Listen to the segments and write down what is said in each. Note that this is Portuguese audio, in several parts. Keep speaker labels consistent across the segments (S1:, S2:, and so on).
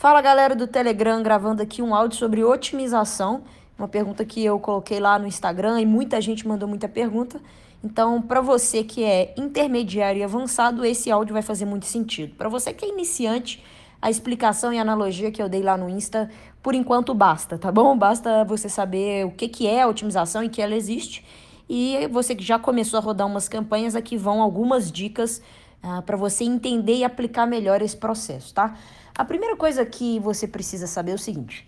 S1: Fala galera do Telegram, gravando aqui um áudio sobre otimização. Uma pergunta que eu coloquei lá no Instagram e muita gente mandou muita pergunta. Então, para você que é intermediário e avançado, esse áudio vai fazer muito sentido. Para você que é iniciante, a explicação e analogia que eu dei lá no Insta, por enquanto basta, tá bom? Basta você saber o que, que é a otimização e que ela existe. E você que já começou a rodar umas campanhas, aqui vão algumas dicas ah, para você entender e aplicar melhor esse processo, tá? A primeira coisa que você precisa saber é o seguinte: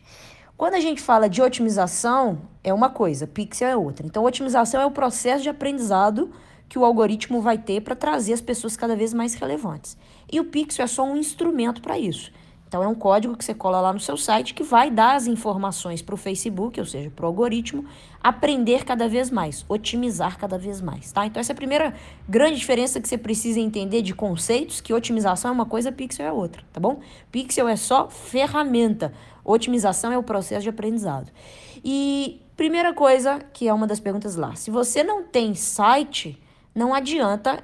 S1: quando a gente fala de otimização, é uma coisa, pixel é outra. Então, otimização é o processo de aprendizado que o algoritmo vai ter para trazer as pessoas cada vez mais relevantes. E o pixel é só um instrumento para isso. Então, é um código que você cola lá no seu site que vai dar as informações para o Facebook, ou seja, para o algoritmo, aprender cada vez mais, otimizar cada vez mais, tá? Então, essa é a primeira grande diferença que você precisa entender de conceitos, que otimização é uma coisa, pixel é outra, tá bom? Pixel é só ferramenta, otimização é o processo de aprendizado. E primeira coisa, que é uma das perguntas lá, se você não tem site, não adianta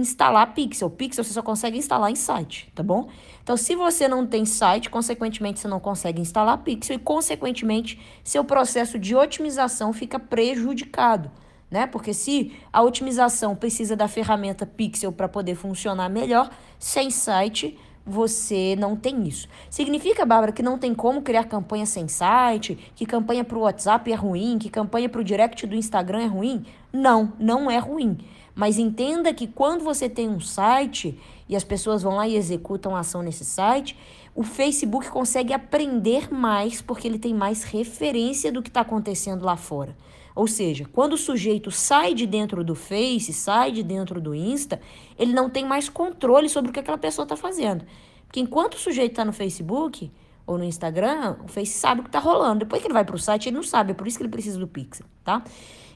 S1: instalar Pixel. Pixel você só consegue instalar em site, tá bom? Então, se você não tem site, consequentemente você não consegue instalar Pixel e, consequentemente, seu processo de otimização fica prejudicado, né? Porque se a otimização precisa da ferramenta Pixel para poder funcionar melhor, sem site você não tem isso. Significa, Bárbara, que não tem como criar campanha sem site, que campanha para o WhatsApp é ruim, que campanha para o direct do Instagram é ruim? Não, não é ruim. Mas entenda que quando você tem um site e as pessoas vão lá e executam a ação nesse site, o Facebook consegue aprender mais porque ele tem mais referência do que está acontecendo lá fora. Ou seja, quando o sujeito sai de dentro do Face, sai de dentro do Insta, ele não tem mais controle sobre o que aquela pessoa está fazendo. Porque enquanto o sujeito está no Facebook ou no Instagram, o Face sabe o que está rolando. Depois que ele vai para o site, ele não sabe. É por isso que ele precisa do Pixel, tá?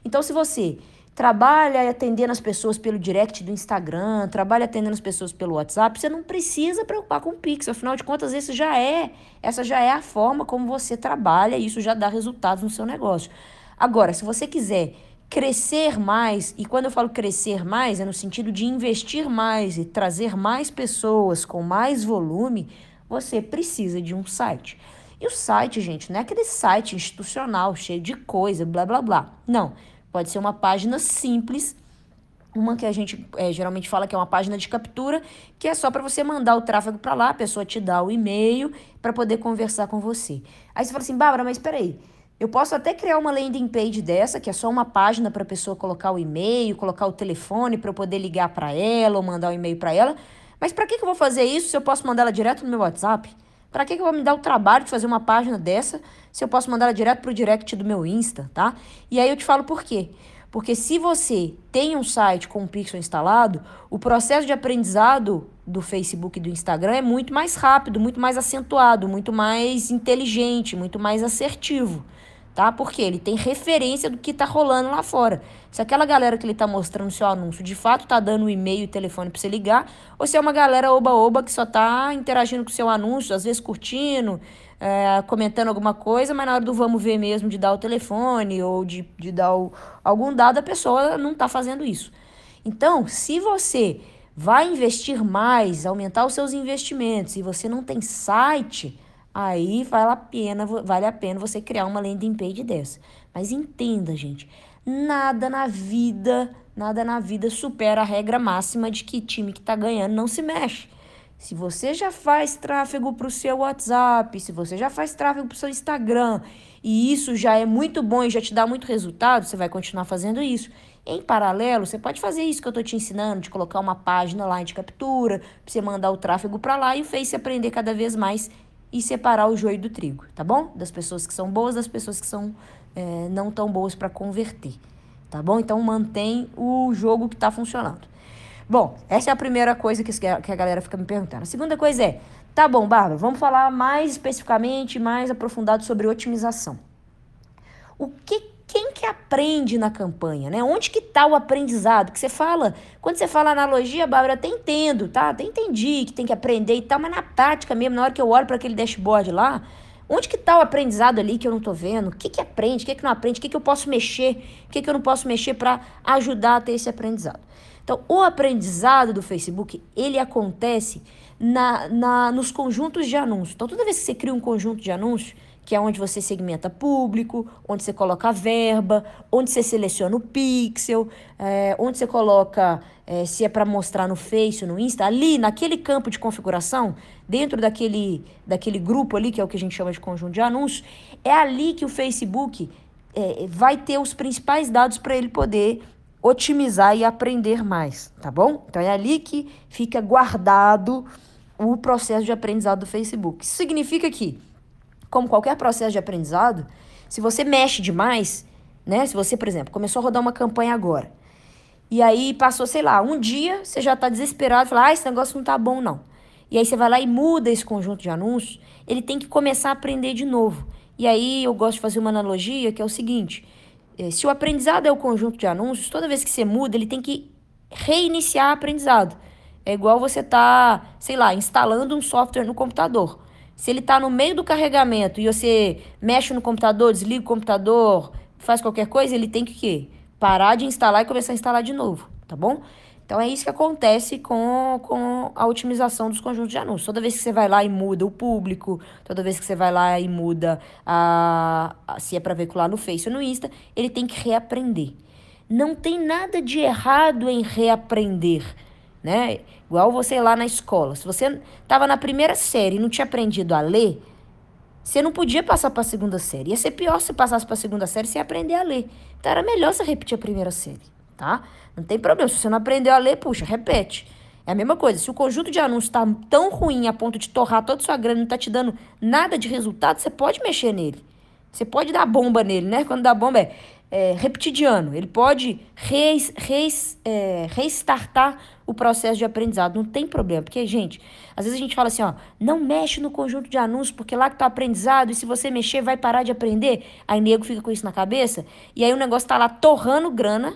S1: Então, se você trabalha atendendo as pessoas pelo direct do Instagram, trabalha atendendo as pessoas pelo WhatsApp, você não precisa preocupar com o Pix. Afinal de contas, esse já é, essa já é a forma como você trabalha e isso já dá resultados no seu negócio. Agora, se você quiser crescer mais, e quando eu falo crescer mais, é no sentido de investir mais e trazer mais pessoas com mais volume, você precisa de um site. E o site, gente, não é aquele site institucional cheio de coisa, blá blá blá. Não. Pode ser uma página simples, uma que a gente é, geralmente fala que é uma página de captura, que é só para você mandar o tráfego para lá, a pessoa te dá o e-mail para poder conversar com você. Aí você fala assim, Bárbara, mas espera aí. Eu posso até criar uma landing page dessa, que é só uma página para a pessoa colocar o e-mail, colocar o telefone para eu poder ligar para ela ou mandar o um e-mail para ela. Mas para que, que eu vou fazer isso se eu posso mandar ela direto no meu WhatsApp? Para que, que eu vou me dar o trabalho de fazer uma página dessa se eu posso mandar ela direto para o direct do meu Insta, tá? E aí eu te falo por quê. Porque se você tem um site com um pixel instalado, o processo de aprendizado do Facebook e do Instagram é muito mais rápido, muito mais acentuado, muito mais inteligente, muito mais assertivo tá? Porque ele tem referência do que tá rolando lá fora. Se aquela galera que ele tá mostrando seu anúncio de fato tá dando e-mail e telefone para você ligar, ou se é uma galera oba-oba que só tá interagindo com seu anúncio, às vezes curtindo, é, comentando alguma coisa, mas na hora do vamos ver mesmo de dar o telefone ou de, de dar o, algum dado, a pessoa não tá fazendo isso. Então, se você vai investir mais, aumentar os seus investimentos e você não tem site, aí vale a pena, vale a pena você criar uma landing page dessa. Mas entenda, gente, nada na vida, nada na vida supera a regra máxima de que time que está ganhando não se mexe. Se você já faz tráfego para o seu WhatsApp, se você já faz tráfego para o seu Instagram, e isso já é muito bom e já te dá muito resultado, você vai continuar fazendo isso. Em paralelo, você pode fazer isso que eu estou te ensinando, de colocar uma página lá de captura, para você mandar o tráfego para lá e o Face aprender cada vez mais e separar o joio do trigo, tá bom? Das pessoas que são boas, das pessoas que são é, não tão boas para converter, tá bom? Então mantém o jogo que está funcionando. Bom, essa é a primeira coisa que, a galera fica me perguntando. A segunda coisa é, tá bom, Bárbara, vamos falar mais especificamente, mais aprofundado sobre otimização. O que aprende na campanha, né? Onde que tá o aprendizado? Que você fala, quando você fala analogia, Bárbara, até entendo, tá? Até entendi que tem que aprender e tal, mas na prática mesmo, na hora que eu olho para aquele dashboard lá, Onde que está o aprendizado ali que eu não estou vendo? O que que aprende? O que que não aprende? O que que eu posso mexer? O que que eu não posso mexer para ajudar a ter esse aprendizado? Então, o aprendizado do Facebook, ele acontece na, na, nos conjuntos de anúncios. Então, toda vez que você cria um conjunto de anúncios, que é onde você segmenta público, onde você coloca verba, onde você seleciona o pixel, é, onde você coloca é, se é para mostrar no Face, no Insta, ali naquele campo de configuração, dentro daquele, daquele grupo ali, que é o que a gente chama de conjunto de anúncios, é ali que o Facebook é, vai ter os principais dados para ele poder otimizar e aprender mais, tá bom? Então é ali que fica guardado o processo de aprendizado do Facebook. Isso significa que como qualquer processo de aprendizado, se você mexe demais, né? Se você, por exemplo, começou a rodar uma campanha agora, e aí passou, sei lá, um dia, você já está desesperado, fala, ah, esse negócio não tá bom, não. E aí você vai lá e muda esse conjunto de anúncios, ele tem que começar a aprender de novo. E aí eu gosto de fazer uma analogia que é o seguinte: se o aprendizado é o conjunto de anúncios, toda vez que você muda, ele tem que reiniciar o aprendizado. É igual você tá, sei lá, instalando um software no computador. Se ele está no meio do carregamento e você mexe no computador, desliga o computador, faz qualquer coisa, ele tem que quê? parar de instalar e começar a instalar de novo, tá bom? Então é isso que acontece com, com a otimização dos conjuntos de anúncios. Toda vez que você vai lá e muda o público, toda vez que você vai lá e muda a, a se é para veicular no Face ou no Insta, ele tem que reaprender. Não tem nada de errado em reaprender né? Igual você lá na escola. Se você estava na primeira série e não tinha aprendido a ler, você não podia passar para a segunda série. Ia ser pior se passasse para a segunda série sem aprender a ler. Então era melhor você repetir a primeira série, tá? Não tem problema. Se você não aprendeu a ler, puxa, repete. É a mesma coisa. Se o conjunto de anúncios está tão ruim a ponto de torrar toda a sua grana e não está te dando nada de resultado, você pode mexer nele. Você pode dar bomba nele, né? Quando dá bomba é, é repetidiano. Ele pode res, res, é, restartar o processo de aprendizado. Não tem problema, porque, gente, às vezes a gente fala assim, ó, não mexe no conjunto de anúncios, porque lá que tá aprendizado, e se você mexer, vai parar de aprender. Aí nego fica com isso na cabeça, e aí o negócio tá lá torrando grana,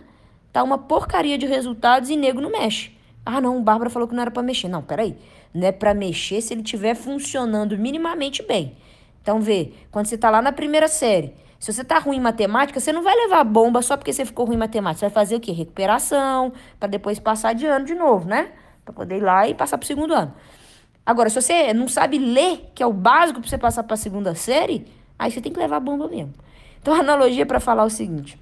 S1: tá uma porcaria de resultados e nego não mexe. Ah, não, o Bárbara falou que não era para mexer. Não, peraí. Não é para mexer se ele estiver funcionando minimamente bem. Então, vê, quando você tá lá na primeira série, se você tá ruim em matemática, você não vai levar bomba só porque você ficou ruim em matemática. Você vai fazer o quê? Recuperação, para depois passar de ano de novo, né? Para poder ir lá e passar pro segundo ano. Agora, se você não sabe ler, que é o básico para você passar para a segunda série, aí você tem que levar bomba mesmo. Então, a analogia para falar é o seguinte: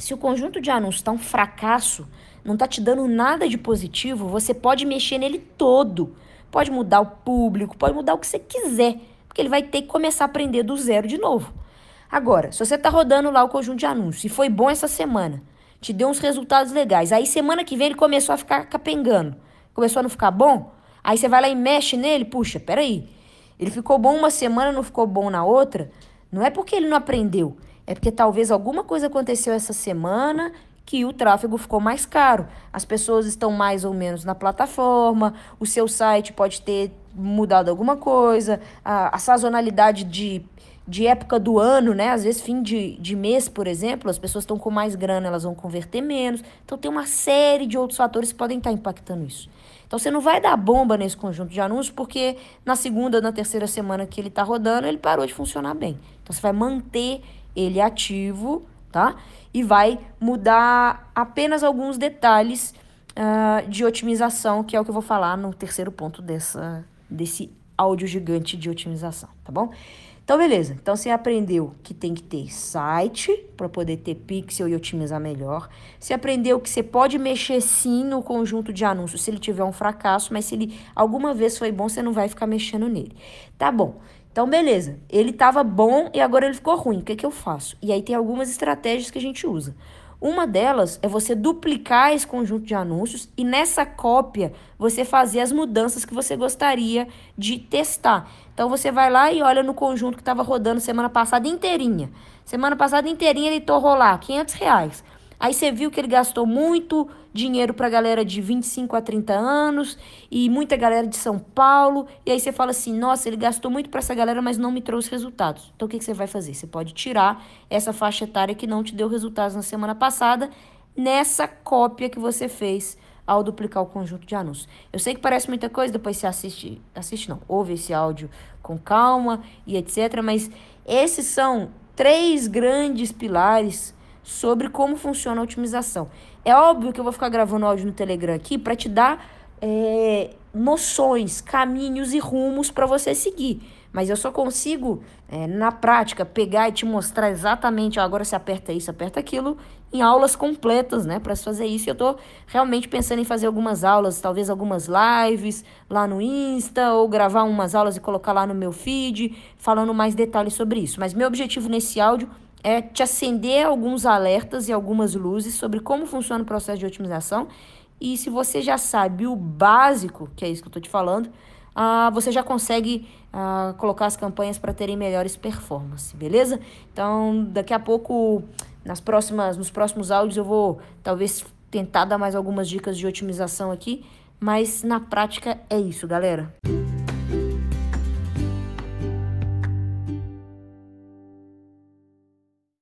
S1: se o conjunto de anúncios está um fracasso, não está te dando nada de positivo, você pode mexer nele todo. Pode mudar o público, pode mudar o que você quiser, porque ele vai ter que começar a aprender do zero de novo. Agora, se você está rodando lá o conjunto de anúncios e foi bom essa semana, te deu uns resultados legais, aí semana que vem ele começou a ficar capengando, começou a não ficar bom, aí você vai lá e mexe nele, puxa, peraí, ele ficou bom uma semana, não ficou bom na outra, não é porque ele não aprendeu, é porque talvez alguma coisa aconteceu essa semana que o tráfego ficou mais caro. As pessoas estão mais ou menos na plataforma, o seu site pode ter mudado alguma coisa, a, a sazonalidade de de época do ano, né? Às vezes, fim de, de mês, por exemplo, as pessoas estão com mais grana, elas vão converter menos. Então, tem uma série de outros fatores que podem estar impactando isso. Então, você não vai dar bomba nesse conjunto de anúncios, porque na segunda, na terceira semana que ele está rodando, ele parou de funcionar bem. Então, você vai manter ele ativo, tá? E vai mudar apenas alguns detalhes uh, de otimização, que é o que eu vou falar no terceiro ponto dessa, desse áudio gigante de otimização, tá bom? Então, beleza. Então, você aprendeu que tem que ter site para poder ter pixel e otimizar melhor. Você aprendeu que você pode mexer sim no conjunto de anúncios se ele tiver um fracasso, mas se ele alguma vez foi bom, você não vai ficar mexendo nele. Tá bom. Então, beleza. Ele estava bom e agora ele ficou ruim. O que, que eu faço? E aí tem algumas estratégias que a gente usa. Uma delas é você duplicar esse conjunto de anúncios e nessa cópia você fazer as mudanças que você gostaria de testar. Então você vai lá e olha no conjunto que estava rodando semana passada inteirinha. Semana passada inteirinha ele torrou lá 500 reais. Aí você viu que ele gastou muito dinheiro para galera de 25 a 30 anos e muita galera de São Paulo. E aí você fala assim: nossa, ele gastou muito para essa galera, mas não me trouxe resultados. Então o que, que você vai fazer? Você pode tirar essa faixa etária que não te deu resultados na semana passada nessa cópia que você fez ao duplicar o conjunto de anúncios. Eu sei que parece muita coisa, depois você assiste, assiste não, ouve esse áudio com calma e etc, mas esses são três grandes pilares sobre como funciona a otimização. É óbvio que eu vou ficar gravando áudio no Telegram aqui para te dar é, noções, caminhos e rumos para você seguir. Mas eu só consigo, é, na prática, pegar e te mostrar exatamente, ó, agora você aperta isso, aperta aquilo, em aulas completas, né, para fazer isso. Eu tô realmente pensando em fazer algumas aulas, talvez algumas lives lá no Insta, ou gravar umas aulas e colocar lá no meu feed, falando mais detalhes sobre isso. Mas meu objetivo nesse áudio é te acender alguns alertas e algumas luzes sobre como funciona o processo de otimização. E se você já sabe o básico, que é isso que eu estou te falando, ah, você já consegue ah, colocar as campanhas para terem melhores performances, beleza? Então, daqui a pouco, nas próximas, nos próximos áudios, eu vou talvez tentar dar mais algumas dicas de otimização aqui, mas na prática é isso, galera.